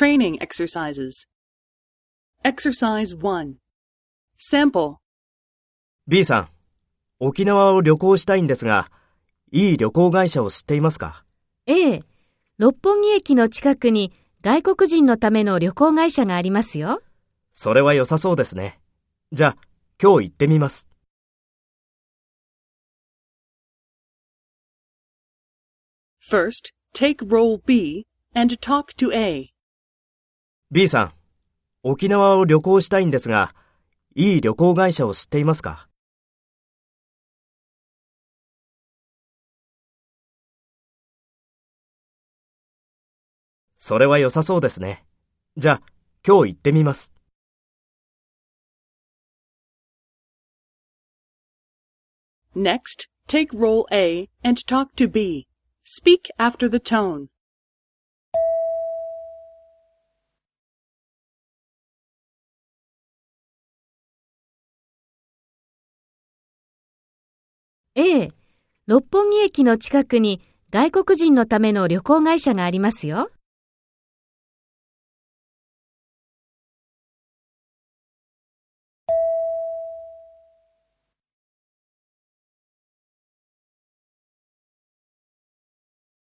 Training exercises. Exercise 1. Sample. B さん、沖縄を旅行したいんですが、いい旅行会社を知っていますか？ええ、六本木駅の近くに外国人のための旅行会社がありますよ。それは良さそうですね。じゃあ、今日行ってみます。First, take role B and talk to A. B さん、沖縄を旅行したいんですが、いい旅行会社を知っていますか？それは良さそうですね。じゃあ、今日行ってみます。Next, take role A and talk to B. Speak after the tone. ええ、六本木駅の近くに外国人のための旅行会社がありますよ。